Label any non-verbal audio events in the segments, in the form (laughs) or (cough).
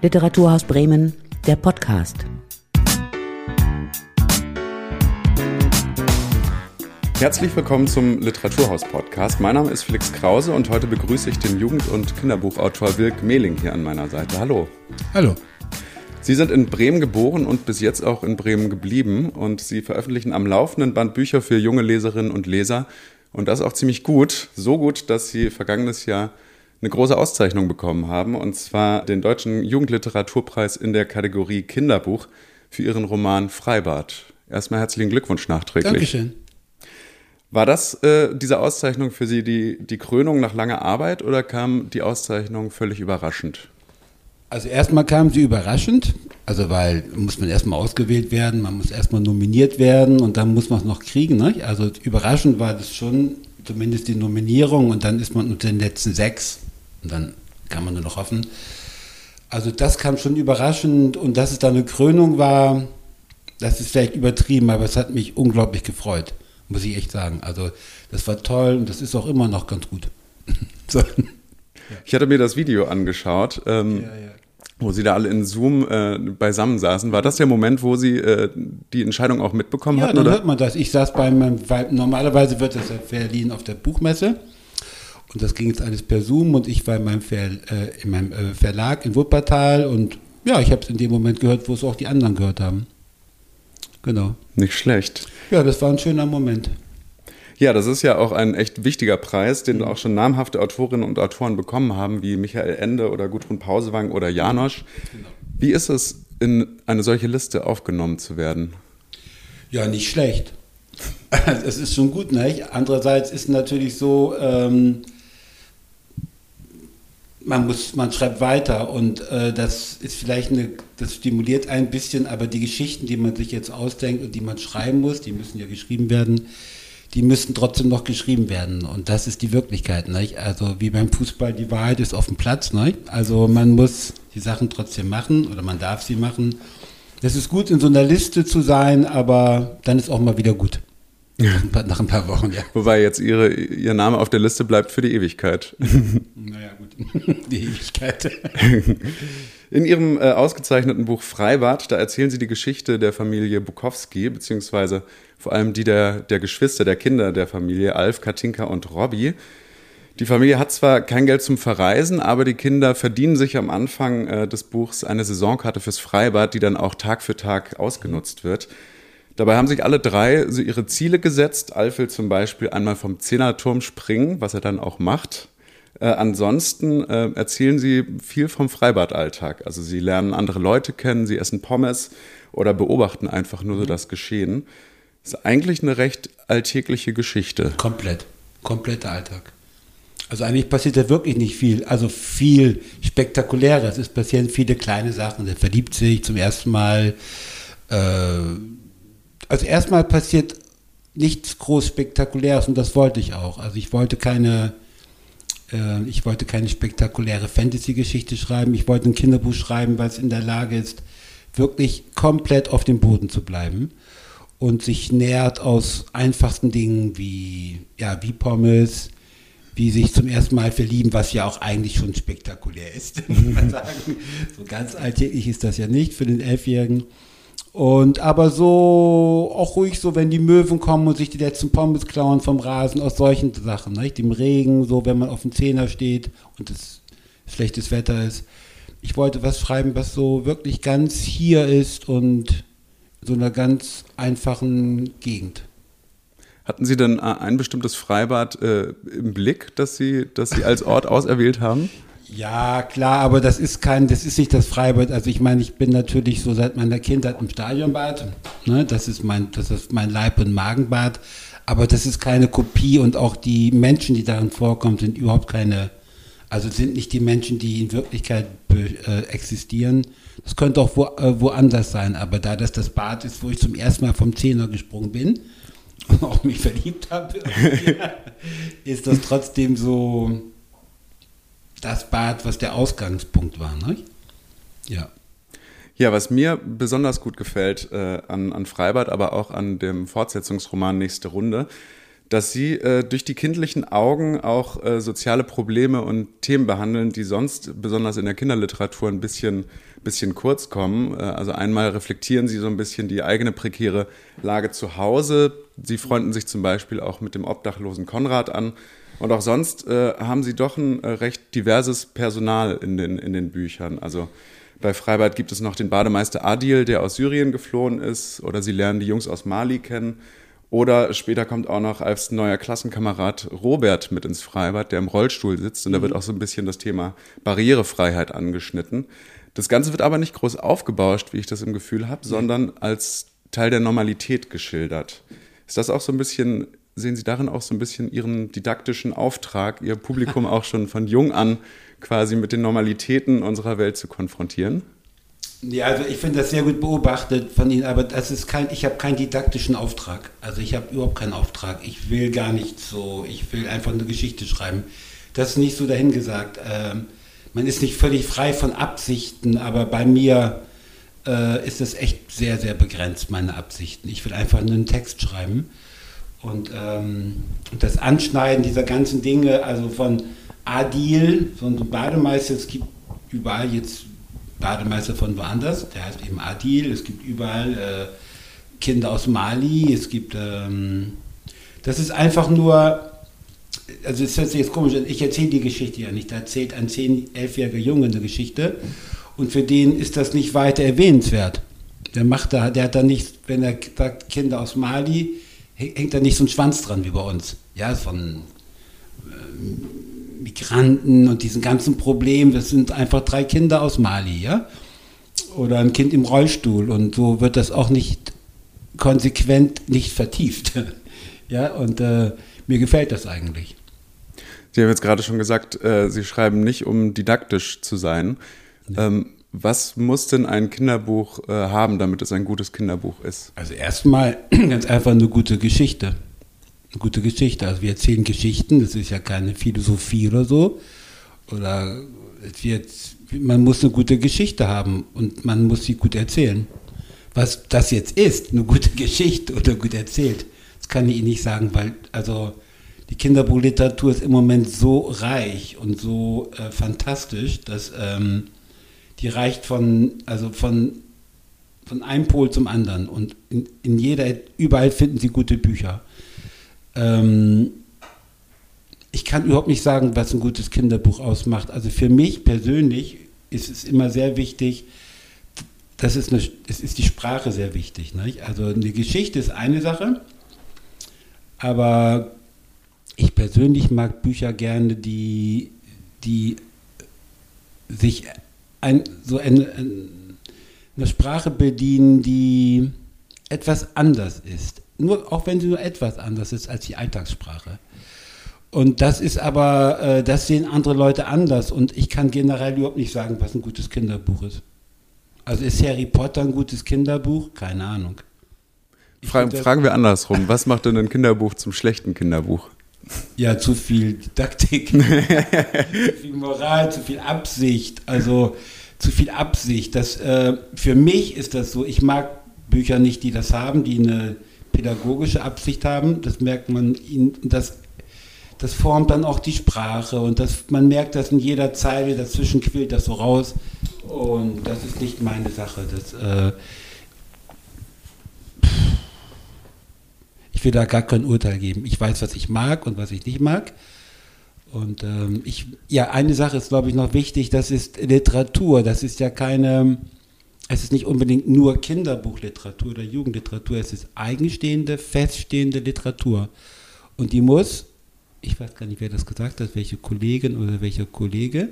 Literaturhaus Bremen, der Podcast. Herzlich willkommen zum Literaturhaus-Podcast. Mein Name ist Felix Krause und heute begrüße ich den Jugend- und Kinderbuchautor Wilk Mehling hier an meiner Seite. Hallo. Hallo. Sie sind in Bremen geboren und bis jetzt auch in Bremen geblieben und Sie veröffentlichen am laufenden Band Bücher für junge Leserinnen und Leser und das auch ziemlich gut. So gut, dass Sie vergangenes Jahr eine große Auszeichnung bekommen haben und zwar den Deutschen Jugendliteraturpreis in der Kategorie Kinderbuch für Ihren Roman Freibad. Erstmal herzlichen Glückwunsch nachträglich. Dankeschön. War das äh, diese Auszeichnung für Sie die, die Krönung nach langer Arbeit oder kam die Auszeichnung völlig überraschend? Also erstmal kam sie überraschend, also weil muss man erstmal ausgewählt werden, man muss erstmal nominiert werden und dann muss man es noch kriegen. Ne? Also überraschend war das schon, zumindest die Nominierung und dann ist man unter den letzten sechs und dann kann man nur noch hoffen. Also das kam schon überraschend und dass es da eine Krönung war, das ist vielleicht übertrieben, aber es hat mich unglaublich gefreut muss ich echt sagen. Also das war toll und das ist auch immer noch ganz gut. (laughs) so. Ich hatte mir das Video angeschaut. Ähm, ja, ja. Wo sie da alle in Zoom äh, beisammen saßen. War das der Moment, wo sie äh, die Entscheidung auch mitbekommen ja, hatten? Ja, dann hört man das. Ich saß bei meinem, weil normalerweise wird das ja verliehen auf der Buchmesse. Und das ging jetzt alles per Zoom und ich war in meinem, Ver, äh, in meinem äh, Verlag in Wuppertal und ja, ich habe es in dem Moment gehört, wo es auch die anderen gehört haben. Genau. Nicht schlecht. Ja, das war ein schöner Moment. Ja, das ist ja auch ein echt wichtiger Preis, den auch schon namhafte Autorinnen und Autoren bekommen haben, wie Michael Ende oder Gudrun Pausewang oder Janosch. Genau. Wie ist es, in eine solche Liste aufgenommen zu werden? Ja, nicht schlecht. (laughs) Es ist schon gut, nicht? Andererseits ist natürlich so, ähm, man muss, man schreibt weiter und äh, das ist vielleicht eine, das stimuliert ein bisschen, aber die Geschichten, die man sich jetzt ausdenkt und die man schreiben muss, die müssen ja geschrieben werden, die müssen trotzdem noch geschrieben werden und das ist die Wirklichkeit, nicht? Also wie beim Fußball, die Wahrheit ist auf dem Platz, nicht? Also man muss die Sachen trotzdem machen oder man darf sie machen. Es ist gut, in so einer Liste zu sein, aber dann ist auch mal wieder gut. Nach ein paar Wochen, ja. Wobei jetzt ihre, Ihr Name auf der Liste bleibt für die Ewigkeit. (laughs) Naja, gut. (laughs) Die Ewigkeit. (laughs) In Ihrem äh, ausgezeichneten Buch Freibad, da erzählen Sie die Geschichte der Familie Bukowski, beziehungsweise vor allem die der, der Geschwister, der Kinder der Familie, Alf, Katinka und Robby. Die Familie hat zwar kein Geld zum Verreisen, aber die Kinder verdienen sich am Anfang äh, des Buchs eine Saisonkarte fürs Freibad, die dann auch Tag für Tag ausgenutzt wird. Dabei haben sich alle drei so ihre Ziele gesetzt. Alf will zum Beispiel einmal vom Zehnerturm springen, was er dann auch macht. Äh, ansonsten äh, erzählen sie viel vom Freibadalltag. Also sie lernen andere Leute kennen, sie essen Pommes oder beobachten einfach nur so das Geschehen. Das ist eigentlich eine recht alltägliche Geschichte. Komplett. Kompletter Alltag. Also eigentlich passiert da wirklich nicht viel. Also viel Spektakuläres. Es passieren viele kleine Sachen. Er verliebt sich zum ersten Mal. Äh, also erstmal passiert nichts groß Spektakuläres und das wollte ich auch. Also ich wollte keine, äh, ich wollte keine spektakuläre Fantasy-Geschichte schreiben. Ich wollte ein Kinderbuch schreiben, was in der Lage ist, wirklich komplett auf dem Boden zu bleiben und sich nähert aus einfachsten Dingen wie, ja, wie Pommes, wie sich zum ersten Mal verlieben, was ja auch eigentlich schon spektakulär ist. (laughs) So ganz alltäglich ist das ja nicht für den Elfjährigen. Und aber so auch ruhig so, wenn die Möwen kommen und sich die letzten Pommes klauen vom Rasen, aus solchen Sachen, nicht? Im Regen, so wenn man auf dem Zehner steht und es schlechtes Wetter ist. Ich wollte was schreiben, was so wirklich ganz hier ist und so einer ganz einfachen Gegend. Hatten Sie denn ein bestimmtes Freibad äh, im Blick, das Sie, das Sie als Ort (laughs) auserwählt haben? Ja, klar, aber das ist kein, das ist nicht das Freibad. Also ich meine, ich bin natürlich so seit meiner Kindheit im Stadionbad. Ne? Das ist mein, das ist mein Leib- und Magenbad. Aber das ist keine Kopie und auch die Menschen, die darin vorkommen, sind überhaupt keine, also sind nicht die Menschen, die in Wirklichkeit äh, existieren. Das könnte auch wo, äh, woanders sein, aber da das das Bad ist, wo ich zum ersten Mal vom Zehner gesprungen bin (laughs) und auch mich verliebt habe, (laughs) (laughs) ist das trotzdem so, das Bad, was der Ausgangspunkt war. Ne? Ja. Ja, was mir besonders gut gefällt äh, an, an Freibad, aber auch an dem Fortsetzungsroman Nächste Runde, dass sie äh, durch die kindlichen Augen auch äh, soziale Probleme und Themen behandeln, die sonst besonders in der Kinderliteratur ein bisschen, bisschen kurz kommen. Äh, also einmal reflektieren sie so ein bisschen die eigene prekäre Lage zu Hause. Sie freunden sich zum Beispiel auch mit dem obdachlosen Konrad an. Und auch sonst äh, haben sie doch ein äh, recht diverses Personal in den, in den Büchern. Also bei Freibad gibt es noch den Bademeister Adil, der aus Syrien geflohen ist, oder sie lernen die Jungs aus Mali kennen. Oder später kommt auch noch als neuer Klassenkamerad Robert mit ins Freibad, der im Rollstuhl sitzt. Und da wird mhm. auch so ein bisschen das Thema Barrierefreiheit angeschnitten. Das Ganze wird aber nicht groß aufgebauscht, wie ich das im Gefühl habe, sondern als Teil der Normalität geschildert. Ist das auch so ein bisschen, sehen Sie darin auch so ein bisschen Ihren didaktischen Auftrag, Ihr Publikum auch schon von jung an quasi mit den Normalitäten unserer Welt zu konfrontieren? Ja, also ich finde das sehr gut beobachtet von Ihnen, aber das ist kein, ich habe keinen didaktischen Auftrag. Also ich habe überhaupt keinen Auftrag. Ich will gar nicht so, ich will einfach eine Geschichte schreiben. Das ist nicht so dahingesagt. Ähm, man ist nicht völlig frei von Absichten, aber bei mir äh, ist das echt sehr, sehr begrenzt, meine Absichten. Ich will einfach einen Text schreiben. Und, ähm, das Anschneiden dieser ganzen Dinge, also von Adil, von Bademeister, es gibt überall jetzt Bademeister von woanders, der heißt eben Adil, es gibt überall äh, Kinder aus Mali, es gibt, ähm, das ist einfach nur, also es hört sich jetzt komisch an, ich erzähle die Geschichte ja nicht, da erzählt ein 10-, 11-jähriger Junge eine Geschichte. Und für den ist das nicht weiter erwähnenswert. Der macht da, der hat da nicht, wenn er sagt Kinder aus Mali, hängt da nicht so ein Schwanz dran wie bei uns. Ja, von äh, Migranten und diesen ganzen Problemen. Das sind einfach drei Kinder aus Mali, ja? Oder ein Kind im Rollstuhl. Und so wird das auch nicht konsequent nicht vertieft. (laughs) ja, und äh, mir gefällt das eigentlich. Sie haben jetzt gerade schon gesagt, äh, Sie schreiben nicht, um didaktisch zu sein. Ähm, was muss denn ein Kinderbuch äh, haben, damit es ein gutes Kinderbuch ist? Also erstmal (clears throat) ganz einfach eine gute Geschichte. Eine gute Geschichte. Also wir erzählen Geschichten, das ist ja keine Philosophie oder so. Oder wird, man muss eine gute Geschichte haben und man muss sie gut erzählen. Was das jetzt ist, eine gute (laughs) Geschichte oder gut erzählt, das kann ich Ihnen nicht sagen, weil also die Kinderbuchliteratur ist im Moment so reich und so äh, fantastisch, dass ähm, die reicht von, also von, von einem Pol zum anderen. Und in, in jeder, überall finden Sie gute Bücher. Ähm, ich kann überhaupt nicht sagen, was ein gutes Kinderbuch ausmacht. Also für mich persönlich ist es immer sehr wichtig, das ist, eine, es ist die Sprache sehr wichtig. Nicht? Also eine Geschichte ist eine Sache, aber ich persönlich mag Bücher gerne, die, die sich ein, so eine, eine Sprache bedienen, die etwas anders ist. Nur, auch wenn sie nur etwas anders ist als die Alltagssprache. Und das ist aber, äh, das sehen andere Leute anders und ich kann generell überhaupt nicht sagen, was ein gutes Kinderbuch ist. Also ist Harry Potter ein gutes Kinderbuch? Keine Ahnung. Fra fragen wir andersrum. Was macht denn ein Kinderbuch zum schlechten Kinderbuch? Ja, zu viel Didaktik, (laughs) zu viel Moral, zu viel Absicht. Also zu viel Absicht. Das, äh, für mich ist das so. Ich mag Bücher nicht, die das haben, die eine pädagogische Absicht haben. Das merkt man ihnen. Das, das formt dann auch die Sprache und das, man merkt das in jeder Zeile, dazwischen quillt das so raus. Und das ist nicht meine Sache. Das, äh, Ich will da gar kein Urteil geben. Ich weiß, was ich mag und was ich nicht mag. Und ähm, ich, ja, eine Sache ist, glaube ich, noch wichtig, das ist Literatur. Das ist ja keine, es ist nicht unbedingt nur Kinderbuchliteratur oder Jugendliteratur, es ist eigenstehende, feststehende Literatur. Und die muss, ich weiß gar nicht, wer das gesagt hat, welche Kollegin oder welcher Kollege,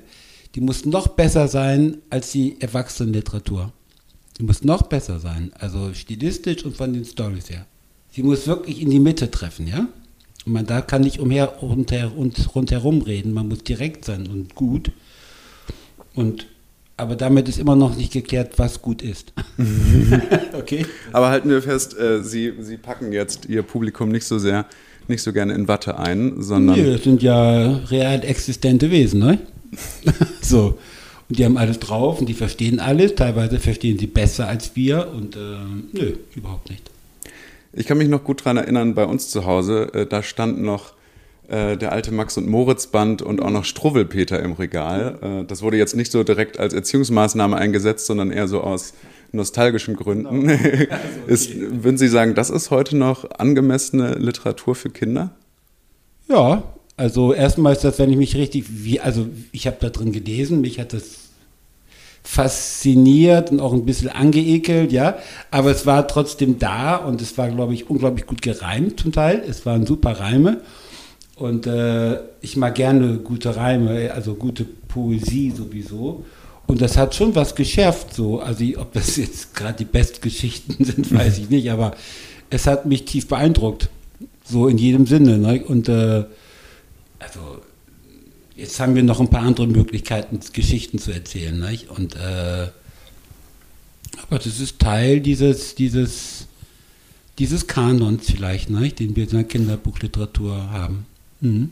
die muss noch besser sein als die Erwachsenenliteratur. Die muss noch besser sein, also stilistisch und von den Stories her. Sie muss wirklich in die Mitte treffen, ja? Und man da kann nicht umher und rundherum reden, man muss direkt sein und gut. Und aber damit ist immer noch nicht geklärt, was gut ist. (laughs) okay. Aber halten wir fest, äh, Sie, Sie packen jetzt Ihr Publikum nicht so sehr, nicht so gerne in Watte ein, sondern. Nee, das sind ja real existente Wesen, ne? (laughs) so. Und die haben alles drauf und die verstehen alles. Teilweise verstehen sie besser als wir und äh, nö, überhaupt nicht. Ich kann mich noch gut daran erinnern, bei uns zu Hause, äh, da stand noch äh, der alte Max und Moritz Band und auch noch Struwwelpeter im Regal. Äh, das wurde jetzt nicht so direkt als Erziehungsmaßnahme eingesetzt, sondern eher so aus nostalgischen Gründen. Genau. (laughs) Also, okay. ist, würden Sie sagen, das ist heute noch angemessene Literatur für Kinder? Ja, also erstmal ist das, wenn ich mich richtig, wie, also ich habe da drin gelesen, mich hat das fasziniert und auch ein bisschen angeekelt, ja. Aber es war trotzdem da und es war, glaube ich, unglaublich gut gereimt zum Teil. Es waren super Reime. Und äh, ich mag gerne gute Reime, also gute Poesie sowieso. Und das hat schon was geschärft, so. Also, ob das jetzt gerade die Bestgeschichten sind, (laughs) weiß ich nicht, aber es hat mich tief beeindruckt. So in jedem Sinne. Ne? Und äh, also jetzt haben wir noch ein paar andere Möglichkeiten, Geschichten zu erzählen. Nicht? Und, äh, aber das ist Teil dieses, dieses, dieses Kanons vielleicht, nicht? den wir in der Kinderbuchliteratur haben. Mhm.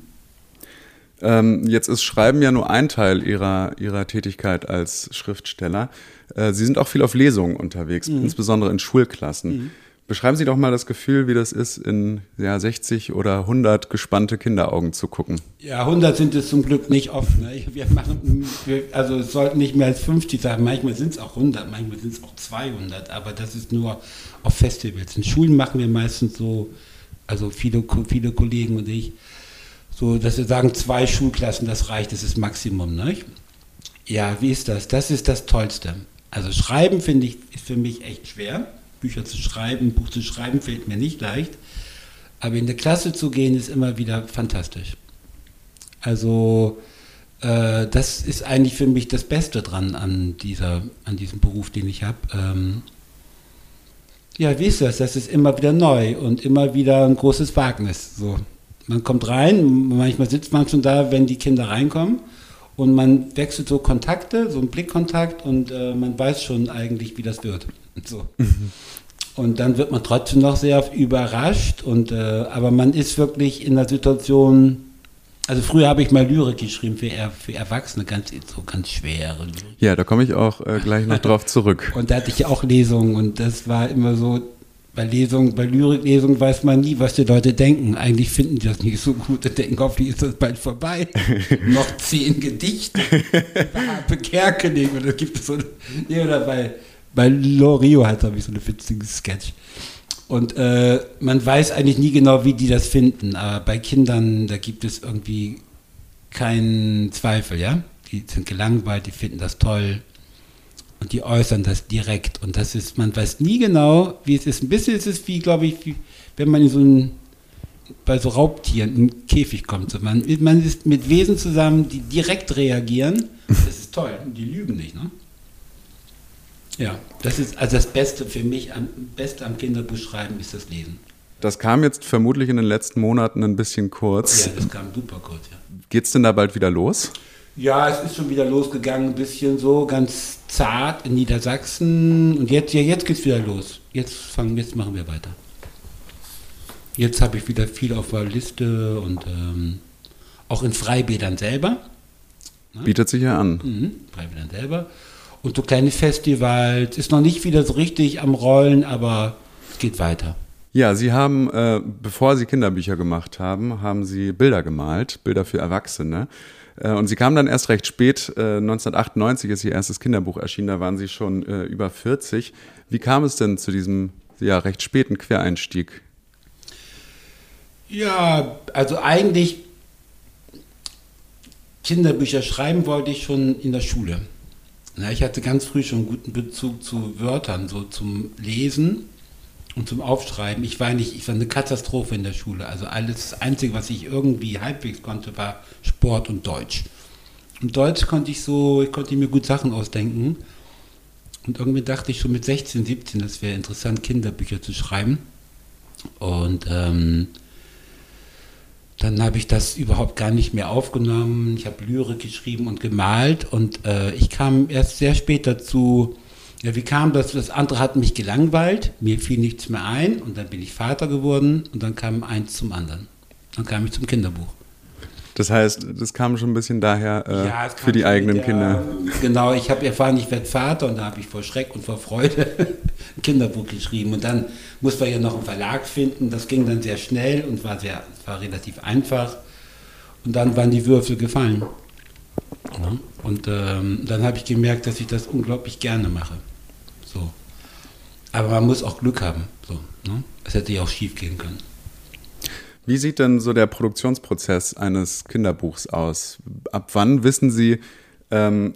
Ähm, jetzt ist Schreiben ja nur ein Teil ihrer, ihrer Tätigkeit als Schriftsteller. Äh, Sie sind auch viel auf Lesungen unterwegs, mhm. insbesondere in Schulklassen. Mhm. Beschreiben Sie doch mal das Gefühl, wie das ist, in ja, 60 oder 100 gespannte Kinderaugen zu gucken. Ja, 100 sind es zum Glück nicht oft. Ne? Wir machen, wir, also es sollten nicht mehr als 50 sein. Manchmal sind es auch 100, manchmal sind es auch 200. Aber das ist nur auf Festivals. In Schulen machen wir meistens so, also viele, viele Kollegen und ich, so, dass wir sagen, zwei Schulklassen, das reicht, das ist Maximum. Ne? Ja, wie ist das? Das ist das Tollste. Also Schreiben finde ich, ist für mich echt schwer Bücher zu schreiben, ein Buch zu schreiben, fällt mir nicht leicht. Aber in der Klasse zu gehen, ist immer wieder fantastisch. Also äh, das ist eigentlich für mich das Beste dran an, dieser, an diesem Beruf, den ich habe. Ähm, ja, wie ist das? Das ist immer wieder neu und immer wieder ein großes Wagnis. So. Man kommt rein, manchmal sitzt man schon da, wenn die Kinder reinkommen und man wechselt so Kontakte, so einen Blickkontakt und äh, man weiß schon eigentlich, wie das wird. (laughs) So. Mhm. Und dann wird man trotzdem noch sehr überrascht. Und, äh, aber man ist wirklich in der Situation. Also früher habe ich mal Lyrik geschrieben für, er, für Erwachsene, ganz so ganz schwere Lyrik. Ja, da komme ich auch äh, gleich noch drauf zurück. (laughs) und da hatte ich auch Lesungen und das war immer so, bei Lesungen, bei Lyriklesungen weiß man nie, was die Leute denken. Eigentlich finden die das nicht so gut und denken, hoffentlich ist das bald vorbei. (laughs) noch zehn Gedichte. Habe Kerkeling oder gibt es so, nee, oder bei bei Lorio hat habe ich so eine witzige Sketch. Und äh, man weiß eigentlich nie genau, wie die das finden, aber bei Kindern, da gibt es irgendwie keinen Zweifel, ja? Die sind gelangweilt, die finden das toll und die äußern das direkt. Und das ist, man weiß nie genau, wie es ist. Ein bisschen ist es wie, glaube ich, wie, wenn man in so ein, bei so Raubtieren in einen Käfig kommt. So man, man ist mit Wesen zusammen, die direkt reagieren. Das ist toll. Die lügen nicht, ne? Ja, das ist also das Beste für mich, am Beste am Kinderbuchschreiben ist das Lesen. Das kam jetzt vermutlich in den letzten Monaten ein bisschen kurz. Ja, das kam super kurz, ja. Geht's denn da bald wieder los? Ja, es ist schon wieder losgegangen, ein bisschen so, ganz zart in Niedersachsen. Und jetzt, ja, jetzt geht's wieder los. Jetzt fangen, jetzt machen wir weiter. Jetzt habe ich wieder viel auf der Liste und ähm, auch in Freibädern selber. Ne? Bietet sich ja an. Mhm, Freibädern selber und so kleine Festivals. Ist noch nicht wieder so richtig am Rollen, aber es geht weiter. Ja, Sie haben, äh, bevor Sie Kinderbücher gemacht haben, haben Sie Bilder gemalt, Bilder für Erwachsene. Äh, und Sie kamen dann erst recht spät, äh, 1998 ist Ihr erstes Kinderbuch erschienen, da waren Sie schon äh, über 40. Wie kam es denn zu diesem ja, recht späten Quereinstieg? Ja, also eigentlich Kinderbücher schreiben wollte ich schon in der Schule. Ich hatte ganz früh schon einen guten Bezug zu Wörtern, so zum Lesen und zum Aufschreiben. Ich war nicht, ich war eine Katastrophe in der Schule. Also alles, das Einzige, was ich irgendwie halbwegs konnte, war Sport und Deutsch. Und Deutsch konnte ich so, ich konnte mir gut Sachen ausdenken. Und irgendwie dachte ich schon mit 16, 17, das wäre interessant, Kinderbücher zu schreiben. Und ähm, dann habe ich das überhaupt gar nicht mehr aufgenommen. Ich habe Lyrik geschrieben und gemalt und äh, ich kam erst sehr spät dazu. Ja, wie kam das? Das andere hat mich gelangweilt, mir fiel nichts mehr ein und dann bin ich Vater geworden und dann kam eins zum anderen. Dann kam ich zum Kinderbuch. Das heißt, das kam schon ein bisschen daher äh, ja, für die eigenen der, Kinder. Genau, ich habe erfahren, ich werde Vater und da habe ich vor Schreck und vor Freude (laughs) Kinderbuch geschrieben. Und dann musste man ja noch einen Verlag finden. Das ging dann sehr schnell und war, sehr, war relativ einfach. Und dann waren die Würfel gefallen. Ja. Und ähm, dann habe ich gemerkt, dass ich das unglaublich gerne mache. So. Aber man muss auch Glück haben. So, ne? Es hätte ja auch schief gehen können. Wie sieht denn so der Produktionsprozess eines Kinderbuchs aus? Ab wann wissen Sie, ähm,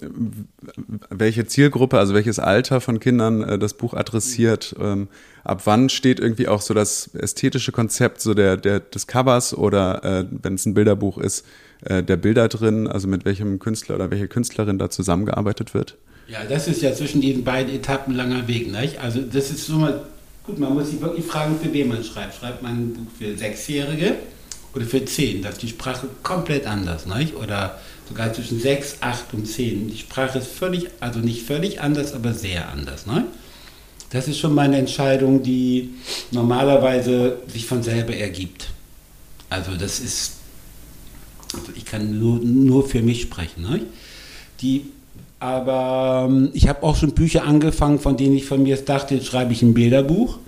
welche Zielgruppe, also welches Alter von Kindern äh, das Buch adressiert? Ähm, ab wann steht irgendwie auch so das ästhetische Konzept so der, der, des Covers oder äh, wenn es ein Bilderbuch ist, äh, der Bilder drin, also mit welchem Künstler oder welche Künstlerin da zusammengearbeitet wird? Ja, das ist ja zwischen diesen beiden Etappen langer Weg. Nicht? Also das ist so mal Gut, man muss sich wirklich fragen, für wen man schreibt. Schreibt man ein Buch für Sechsjährige oder für Zehn? Da ist die Sprache komplett anders, nicht? Oder sogar zwischen sechs, acht und zehn. Die Sprache ist völlig, also nicht völlig anders, aber sehr anders, nicht? Das ist schon mal eine Entscheidung, die normalerweise sich von selber ergibt. Also das ist, also ich kann nur, nur für mich sprechen. Nicht? Die aber ähm, ich habe auch schon Bücher angefangen, von denen ich von mir dachte, jetzt schreibe ich ein Bilderbuch.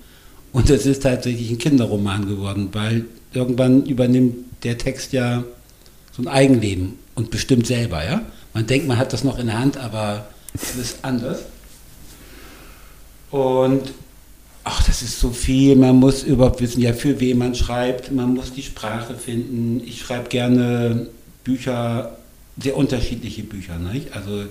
Und es ist tatsächlich ein Kinderroman geworden, weil irgendwann übernimmt der Text ja so ein Eigenleben und bestimmt selber. Ja? Man denkt, man hat das noch in der Hand, aber es ist anders. Und ach, das ist so viel. Man muss überhaupt wissen, ja, für wen man schreibt. Man muss die Sprache finden. Ich schreibe gerne Bücher, sehr unterschiedliche Bücher. Nicht? Also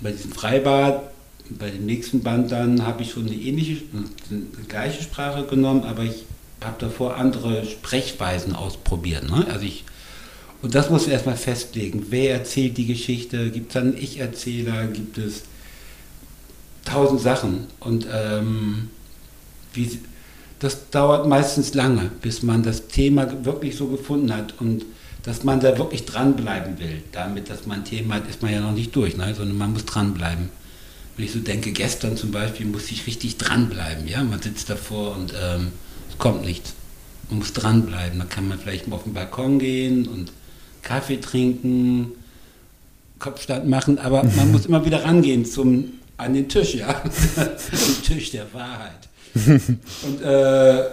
bei diesem Freibad, bei dem nächsten Band dann, habe ich schon eine ähnliche, eine gleiche Sprache genommen, aber ich habe davor andere Sprechweisen ausprobiert. Ne? Also ich, und das muss man erstmal festlegen. Wer erzählt die Geschichte? Gibt es einen Ich-Erzähler? Gibt es tausend Sachen? Und ähm, wie, das dauert meistens lange, bis man das Thema wirklich so gefunden hat. Und dass man da wirklich dranbleiben will. Damit, dass man ein Thema hat, ist man ja noch nicht durch, ne? sondern man muss dranbleiben. Wenn ich so denke, gestern zum Beispiel muss ich richtig dranbleiben. Ja? Man sitzt davor und ähm, es kommt nichts. Man muss dranbleiben. Dann kann man vielleicht mal auf den Balkon gehen und Kaffee trinken, Kopfstand machen, aber man (laughs) muss immer wieder rangehen zum, an den Tisch, ja. (laughs) den Tisch der Wahrheit. (laughs) Und äh,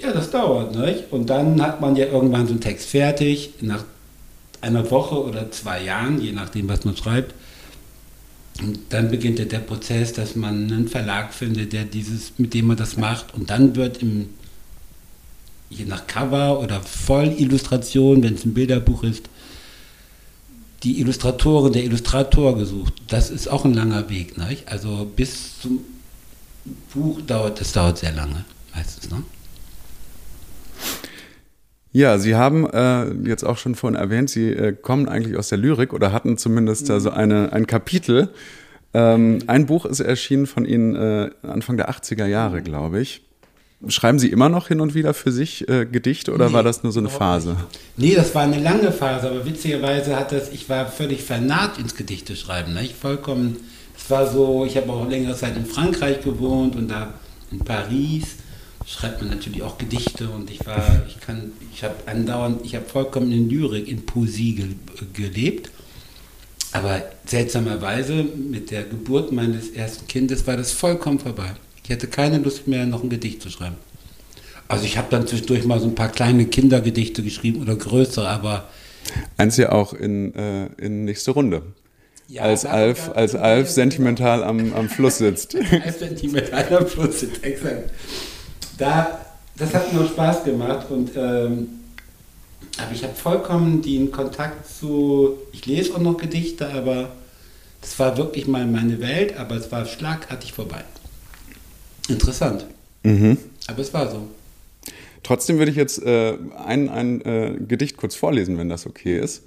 ja, das dauert, nicht? Und dann hat man ja irgendwann so einen Text fertig, nach einer Woche oder zwei Jahren, je nachdem, was man schreibt. Und dann beginnt ja der Prozess, dass man einen Verlag findet, der dieses, mit dem man das macht. Und dann wird im, je nach Cover oder Vollillustration, wenn es ein Bilderbuch ist, die Illustratorin, der Illustrator gesucht. Das ist auch ein langer Weg. Nicht? Also bis zum Buch dauert, das dauert sehr lange, meistens. Ne? Ja, Sie haben äh, jetzt auch schon vorhin erwähnt, Sie äh, kommen eigentlich aus der Lyrik oder hatten zumindest mhm. da so eine, ein Kapitel. Ähm, ein Buch ist erschienen von Ihnen äh, Anfang der 80er Jahre, glaube ich. Schreiben Sie immer noch hin und wieder für sich äh, Gedichte oder nee, war das nur so eine Phase? Nee, das war eine lange Phase, aber witzigerweise hat das, ich war völlig vernarrt ins Gedichte schreiben. Ne? Ich vollkommen, es war so, ich habe auch längere Zeit in Frankreich gewohnt und da in Paris schreibt man natürlich auch Gedichte und ich war, ich kann, ich habe andauernd, ich habe vollkommen in Lyrik, in Poesie ge gelebt. Aber seltsamerweise mit der Geburt meines ersten Kindes war das vollkommen vorbei. Ich hatte keine Lust mehr, noch ein Gedicht zu schreiben. Also ich habe dann zwischendurch mal so ein paar kleine Kindergedichte geschrieben oder größere, aber... Eins ja auch in, äh, in nächste Runde. Ja, als Alf, als Alf sentimental am, am Fluss sitzt. (laughs) Alf sentimental am Fluss sitzt, exakt da, das hat mir Spaß gemacht und ähm, aber ich habe vollkommen den Kontakt zu, ich lese auch noch Gedichte, aber das war wirklich mal meine Welt, aber es war schlagartig vorbei. Interessant. Mhm. Aber es war so. Trotzdem würde ich jetzt äh, ein, ein äh, Gedicht kurz vorlesen, wenn das okay ist.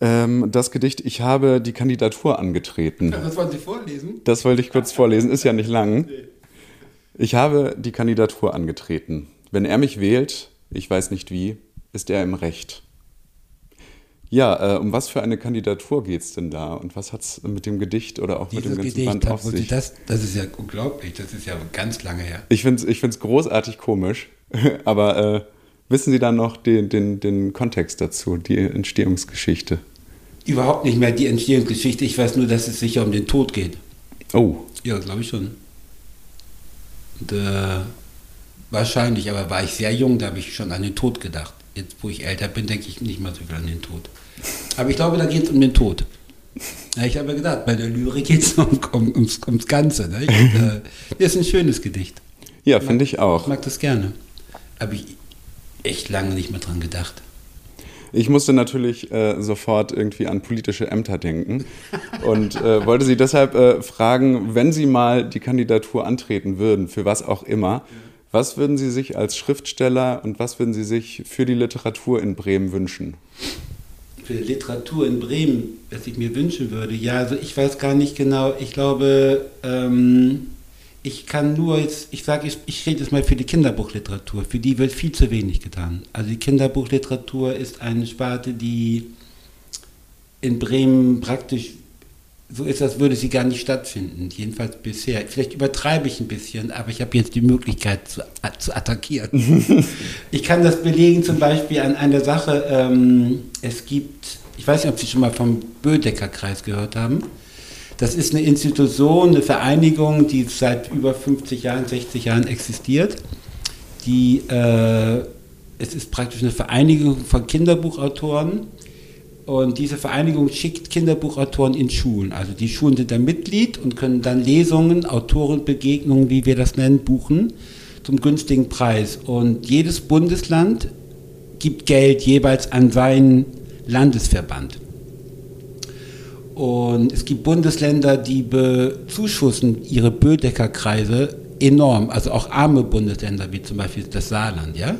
Ähm, das Gedicht, ich habe die Kandidatur angetreten. Das wollen Sie vorlesen? Das wollte ich kurz vorlesen, ist ja nicht lang. Nee. Ich habe die Kandidatur angetreten. Wenn er mich wählt, ich weiß nicht wie, ist er im Recht. Ja, äh, um was für eine Kandidatur geht es denn da? Und was hat es mit dem Gedicht oder auch Dieses mit dem ganzen Gedicht, Band auf sich? Das, das ist ja unglaublich, das ist ja ganz lange her. Ich finde es ich find's großartig komisch, (laughs) aber äh, wissen Sie dann noch den, den, den Kontext dazu, die Entstehungsgeschichte? Überhaupt nicht mehr die Entstehungsgeschichte, ich weiß nur, dass es sicher um den Tod geht. Oh. Ja, glaube ich schon. Und, äh, wahrscheinlich, aber war ich sehr jung, da habe ich schon an den Tod gedacht. Jetzt, wo ich älter bin, denke ich nicht mal so viel an den Tod. Aber ich glaube, da geht es um den Tod. Ja, ich habe ja gedacht, bei der Lyrik geht es (laughs) um, um, ums, ums Ganze. Ne? Ich, äh, das ist ein schönes Gedicht. Ja, finde ich auch. Ich mag das gerne. Habe ich echt lange nicht mehr dran gedacht. Ich musste natürlich äh, sofort irgendwie an politische Ämter denken und äh, wollte Sie deshalb äh, fragen, wenn Sie mal die Kandidatur antreten würden, für was auch immer, was würden Sie sich als Schriftsteller und was würden Sie sich für die Literatur in Bremen wünschen? Für die Literatur in Bremen, was ich mir wünschen würde, ja, also ich weiß gar nicht genau, ich glaube, ähm, ich kann nur jetzt, ich sage, ich, ich rede jetzt mal für die Kinderbuchliteratur, für die wird viel zu wenig getan. Also die Kinderbuchliteratur ist eine Sparte, die in Bremen praktisch so ist, als würde sie gar nicht stattfinden, jedenfalls bisher. Vielleicht übertreibe ich ein bisschen, aber ich habe jetzt die Möglichkeit zu, zu attackieren. (laughs) ich kann das belegen zum Beispiel an einer Sache, ähm, es gibt, ich weiß nicht, ob Sie schon mal vom Bödecker-Kreis gehört haben, das ist eine Institution, eine Vereinigung, die seit über 50 Jahren, 60 Jahren existiert. Die, äh, es ist praktisch eine Vereinigung von Kinderbuchautoren. Und diese Vereinigung schickt Kinderbuchautoren in Schulen. Also die Schulen sind da Mitglied und können dann Lesungen, Autorenbegegnungen, wie wir das nennen, buchen zum günstigen Preis. Und jedes Bundesland gibt Geld jeweils an seinen Landesverband. Und es gibt Bundesländer, die bezuschussen ihre Bödeckerkreise enorm, also auch arme Bundesländer, wie zum Beispiel das Saarland, ja.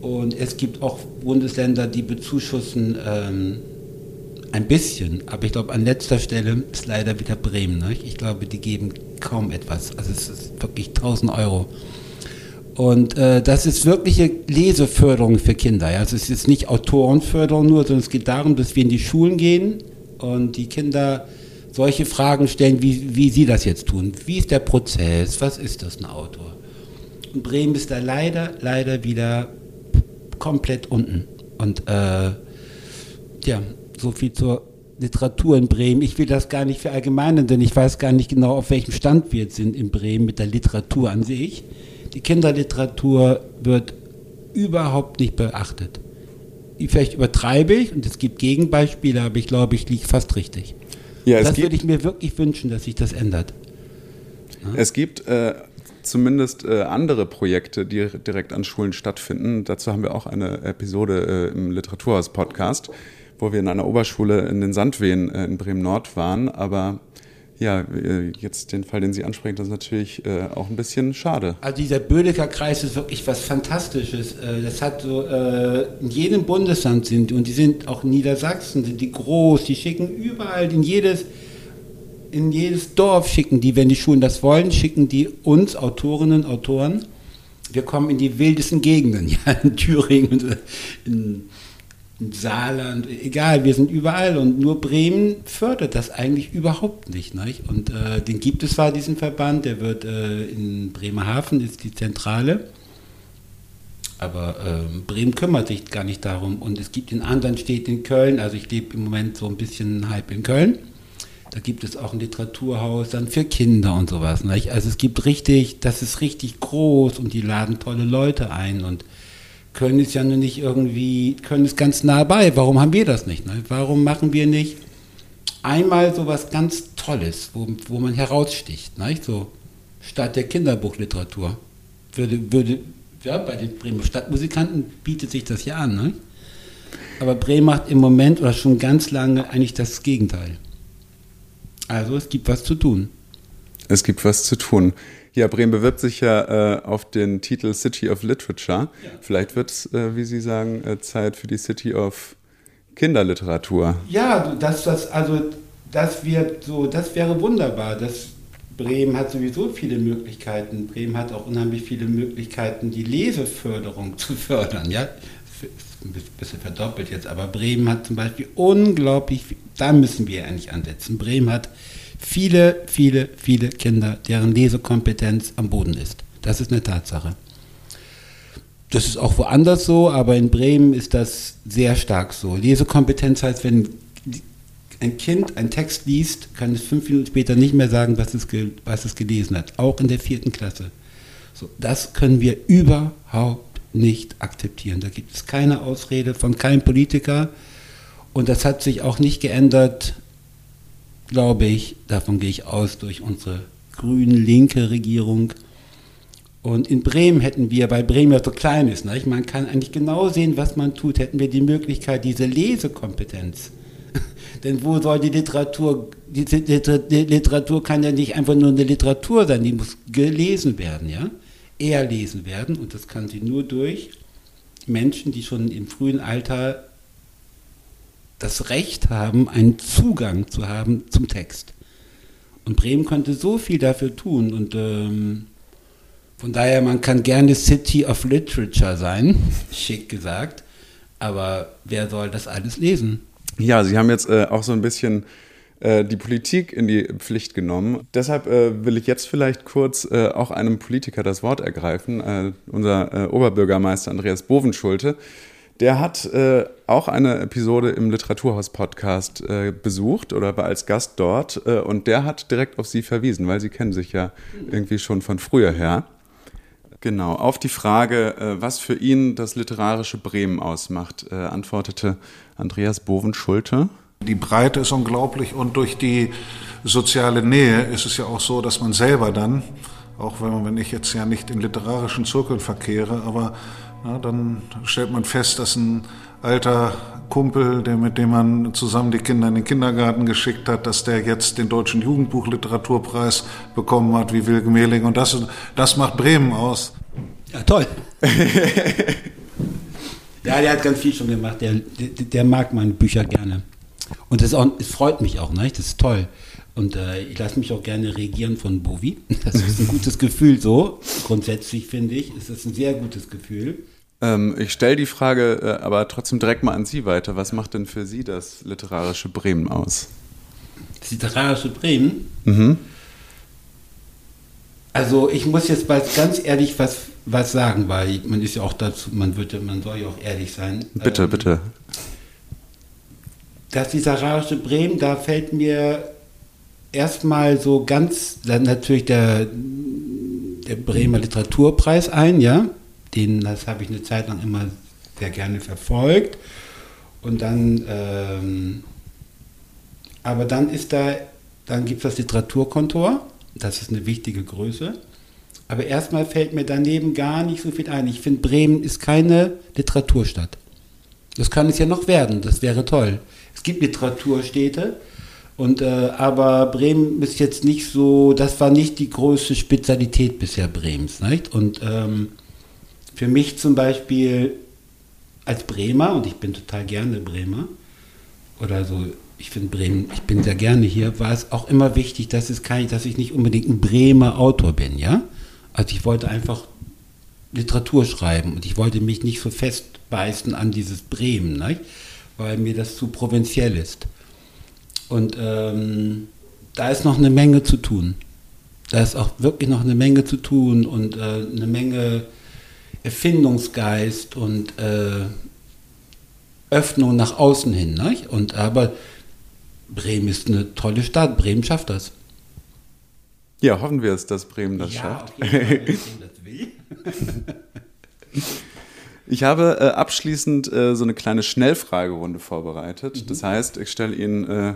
Und es gibt auch Bundesländer, die bezuschussen ähm, ein bisschen, aber ich glaube, an letzter Stelle ist leider wieder Bremen. Ne? Ich glaube, die geben kaum etwas. Also es ist wirklich 1000 Euro. Und äh, das ist wirkliche Leseförderung für Kinder. Ja? Also es ist nicht Autorenförderung nur, sondern es geht darum, dass wir in die Schulen gehen, und die Kinder solche Fragen stellen, wie, wie sie das jetzt tun. Wie ist der Prozess? Was ist das, ein Autor? Und Bremen ist da leider, leider wieder komplett unten. Und äh, ja, so viel zur Literatur in Bremen. Ich will das gar nicht verallgemeinern, denn ich weiß gar nicht genau, auf welchem Stand wir jetzt sind in Bremen mit der Literatur an sich. Die Kinderliteratur wird überhaupt nicht beachtet vielleicht übertreibe ich und es gibt Gegenbeispiele, aber ich glaube, ich liege fast richtig. Ja, das würde ich mir wirklich wünschen, dass sich das ändert. Ja? Es gibt äh, zumindest äh, andere Projekte, die direkt an Schulen stattfinden. Dazu haben wir auch eine Episode äh, im Literaturhaus-Podcast, wo wir in einer Oberschule in den Sandwehen äh, in Bremen-Nord waren. Aber ja, äh, jetzt den Fall, den Sie ansprechen, das ist natürlich äh, auch ein bisschen schade. Also dieser Bödecker Kreis ist wirklich was Fantastisches. Äh, das hat so, äh, in jedem Bundesland sind, und die sind auch in Niedersachsen, sind die groß, die schicken überall in jedes, in jedes Dorf schicken die, wenn die Schulen das wollen, schicken die uns, Autorinnen, Autoren. Wir kommen in die wildesten Gegenden, (laughs) ja, in Thüringen, in Saarland, egal, wir sind überall und nur Bremen fördert das eigentlich überhaupt nicht. nicht? Und äh, den gibt es zwar, diesen Verband, der wird äh, in Bremerhaven, ist die Zentrale, aber äh, Bremen kümmert sich gar nicht darum. Und es gibt in anderen Städten in Köln, also ich lebe im Moment so ein bisschen halb in Köln, da gibt es auch ein Literaturhaus dann für Kinder und sowas. Nicht? Also es gibt richtig, das ist richtig groß und die laden tolle Leute ein und Köln ist ja nur nicht irgendwie, Köln ist ganz nah bei. Warum haben wir das nicht? Ne? Warum machen wir nicht einmal so was ganz Tolles, wo, wo man heraussticht? Ne? So statt der Kinderbuchliteratur. Würde, würde, ja, bei den Bremer Stadtmusikanten bietet sich das ja an. Ne? Aber Bremen macht im Moment oder schon ganz lange eigentlich das Gegenteil. Also es gibt was zu tun. Es gibt was zu tun. Ja, Bremen bewirbt sich ja äh, auf den Titel City of Literature. Ja. Vielleicht wird es, äh, wie Sie sagen, äh, Zeit für die City of Kinderliteratur. Ja, das, das, also, das wird so, das wäre wunderbar. Das, Bremen hat sowieso viele Möglichkeiten. Bremen hat auch unheimlich viele Möglichkeiten, die Leseförderung (laughs) zu fördern. Ja, ein bisschen verdoppelt jetzt, aber Bremen hat zum Beispiel unglaublich, da müssen wir eigentlich ansetzen. Bremen hat viele, viele, viele Kinder, deren Lesekompetenz am Boden ist. Das ist eine Tatsache. Das ist auch woanders so, aber in Bremen ist das sehr stark so. Lesekompetenz heißt, wenn ein Kind einen Text liest, kann es fünf Minuten später nicht mehr sagen, was es, was es gelesen hat, auch in der vierten Klasse. So, das können wir überhaupt nicht akzeptieren. Da gibt es keine Ausrede von keinem Politiker. Und das hat sich auch nicht geändert, glaube ich, davon gehe ich aus, durch unsere grün-linke Regierung. Und in Bremen hätten wir, weil Bremen ja so klein ist, ne, man kann eigentlich genau sehen, was man tut, hätten wir die Möglichkeit, diese Lesekompetenz. (laughs) Denn wo soll die Literatur, die Literatur kann ja nicht einfach nur eine Literatur sein, die muss gelesen werden, ja, eher lesen werden. Und das kann sie nur durch Menschen, die schon im frühen Alter das Recht haben, einen Zugang zu haben zum Text. Und Bremen könnte so viel dafür tun und ähm, von daher, man kann gerne City of Literature sein, (laughs) schick gesagt, aber wer soll das alles lesen? Ja, Sie haben jetzt äh, auch so ein bisschen äh, die Politik in die Pflicht genommen. Deshalb äh, will ich jetzt vielleicht kurz äh, auch einem Politiker das Wort ergreifen. Äh, unser Oberbürgermeister Andreas Bovenschulte, der hat auch eine Episode im Literaturhaus-Podcast besucht oder war als Gast dort und der hat direkt auf Sie verwiesen, weil Sie kennen sich ja irgendwie schon von früher her. Genau, auf die Frage, äh, was für ihn das literarische Bremen ausmacht, äh, antwortete Andreas Bovenschulte. Die Breite ist unglaublich und durch die soziale Nähe ist es ja auch so, dass man selber dann, auch wenn, man, wenn ich jetzt ja nicht in literarischen Zirkeln verkehre, aber na, dann stellt man fest, dass ein alter Kumpel, der, mit dem man zusammen die Kinder in den Kindergarten geschickt hat, dass der jetzt den Deutschen Jugendbuchliteraturpreis bekommen hat, wie Wilke Mehling. Und das, das macht Bremen aus. Ja, toll. (laughs) ja, der hat ganz viel schon gemacht. Der, der, der mag meine Bücher gerne. Und es, freut mich auch, ne? das ist toll. Und äh, ich lasse mich auch gerne regieren von Bovi. (laughs) Das ist ein gutes Gefühl so. Grundsätzlich finde ich, ist es ein sehr gutes Gefühl. Ähm, ich stelle die Frage äh, aber trotzdem direkt mal an Sie weiter. Was macht denn für Sie das literarische Bremen aus? Das literarische Bremen? Mhm. Also ich muss jetzt mal ganz ehrlich was, was sagen, weil man ist ja auch dazu, man, wird, man soll ja auch ehrlich sein. Bitte, ähm, bitte. Das literarische Bremen, da fällt mir erstmal so ganz, dann natürlich der, der Bremer Literaturpreis ein, ja den, das habe ich eine Zeit lang immer sehr gerne verfolgt. Und dann, ähm, aber dann ist da, dann gibt es das Literaturkontor, das ist eine wichtige Größe. Aber erstmal fällt mir daneben gar nicht so viel ein. Ich finde, Bremen ist keine Literaturstadt. Das kann es ja noch werden, das wäre toll. Es gibt Literaturstädte, und, äh, aber Bremen ist jetzt nicht so, das war nicht die größte Spezialität bisher Bremens. Nicht? Und ähm, für mich zum Beispiel als Bremer, und ich bin total gerne Bremer, oder so, ich finde Bremen, ich bin sehr gerne hier, war es auch immer wichtig, dass, es kein, dass ich nicht unbedingt ein Bremer Autor bin, ja? Also ich wollte einfach Literatur schreiben und ich wollte mich nicht so festbeißen an dieses Bremen, nicht? weil mir das zu provinziell ist. Und ähm, da ist noch eine Menge zu tun. Da ist auch wirklich noch eine Menge zu tun und äh, eine Menge Erfindungsgeist und äh, Öffnung nach außen hin. Nicht? Und aber Bremen ist eine tolle Stadt. Bremen schafft das. Ja, hoffen wir es, dass Bremen das ja, schafft. Auf jeden Fall, Bremen das (laughs) will. Ich habe äh, abschließend äh, so eine kleine Schnellfragerunde vorbereitet. Mhm. Das heißt, ich stelle Ihnen äh,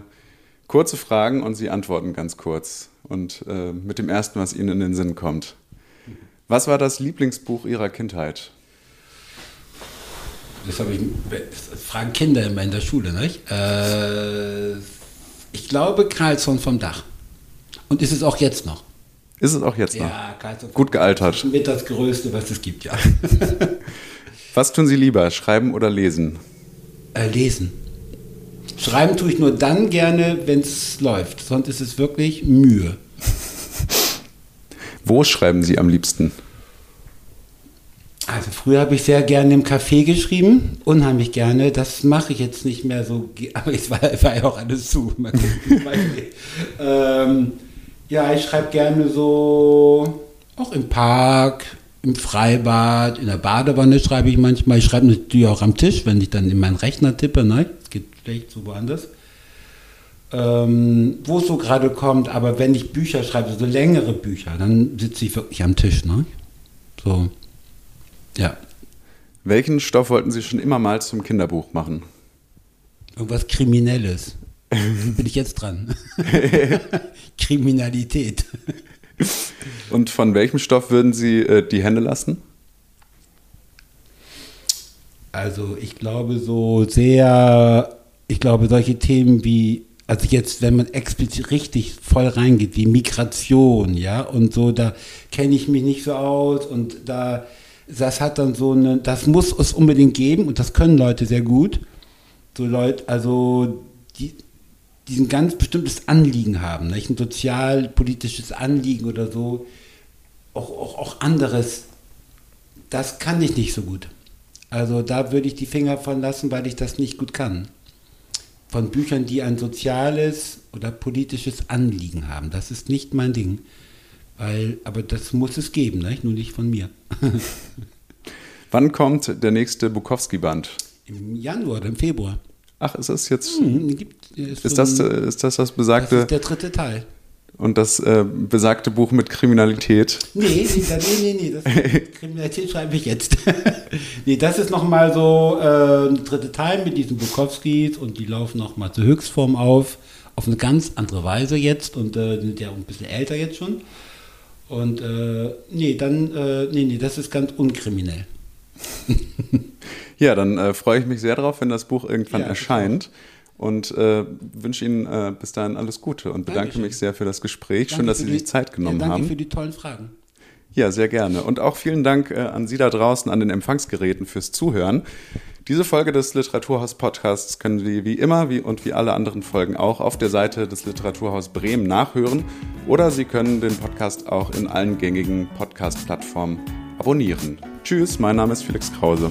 kurze Fragen und Sie antworten ganz kurz. Und äh, mit dem ersten, was Ihnen in den Sinn kommt. Was war das Lieblingsbuch Ihrer Kindheit? Das, ich, das fragen Kinder immer in der Schule, nicht? Äh, ich glaube Karlsson vom Dach. Und ist es auch jetzt noch? Ist es auch jetzt noch? Ja, Karlsson Gut gealtert. Mit das Größte, was es gibt, ja. (laughs) was tun Sie lieber, schreiben oder lesen? Äh, lesen. Schreiben tue ich nur dann gerne, wenn es läuft. Sonst ist es wirklich Mühe. (laughs) Wo schreiben Sie am liebsten? Also früher habe ich sehr gerne im Café geschrieben, unheimlich gerne. Das mache ich jetzt nicht mehr so, (laughs) aber es war, war ja auch alles zu. ähm, ja, ich schreibe gerne so, auch im Park, im Freibad, in der Badewanne schreibe ich manchmal. Ich schreibe natürlich auch am Tisch, wenn ich dann in meinen Rechner tippe. Ne? Schlecht so woanders ähm, wo es so gerade kommt, aber wenn ich Bücher schreibe, so längere Bücher, dann sitze ich wirklich am Tisch. Ne? So, ja. Welchen Stoff wollten Sie schon immer mal zum Kinderbuch machen? Irgendwas Kriminelles. Bin ich jetzt dran. (laughs) (laughs) Kriminalität. Und von welchem Stoff würden Sie äh, die Hände lassen? Also ich glaube so sehr, ich glaube solche Themen wie, also jetzt, wenn man explizit richtig voll reingeht, wie Migration, ja, und so, da kenne ich mich nicht so aus und da, das hat dann so eine, das muss es unbedingt geben und das können Leute sehr gut. So Leute, also die, die ein ganz bestimmtes Anliegen haben, nicht? ein sozialpolitisches Anliegen oder so, auch, auch, auch anderes, das kann ich nicht so gut. Also da würde ich die Finger von lassen, weil ich das nicht gut kann. Von Büchern, die ein soziales oder politisches Anliegen haben. Das ist nicht mein Ding. Weil, aber das muss es geben, nicht? nur nicht von mir. (laughs) Wann kommt der nächste Bukowski-Band? Im Januar oder im Februar. Ach, ist das jetzt. Hm, gibt, ist, ist, das, ist das das besagte. Das ist der dritte Teil. Und das äh, besagte Buch mit Kriminalität. Nee, nee, nee, nee, das, (laughs) Kriminalität schreibe ich jetzt. (laughs) nee, das ist nochmal so äh, ein dritte Teil mit diesen Bukowskis und die laufen nochmal zur Höchstform auf, auf eine ganz andere Weise jetzt und äh, sind ja auch ein bisschen älter jetzt schon. Und äh, nee, dann, äh, nee, nee, das ist ganz unkriminell. (laughs) ja, dann äh, freue ich mich sehr drauf, wenn das Buch irgendwann ja, erscheint und äh, wünsche Ihnen äh, bis dahin alles Gute und bedanke Dankeschön. mich sehr für das Gespräch. Danke Schön, dass Sie sich Zeit genommen ja, danke haben. Danke für die tollen Fragen. Ja, sehr gerne. Und auch vielen Dank äh, an Sie da draußen an den Empfangsgeräten fürs Zuhören. Diese Folge des Literaturhaus Podcasts können Sie wie immer wie und wie alle anderen Folgen auch auf der Seite des Literaturhaus Bremen nachhören oder Sie können den Podcast auch in allen gängigen Podcast-Plattformen abonnieren. Tschüss, mein Name ist Felix Krause.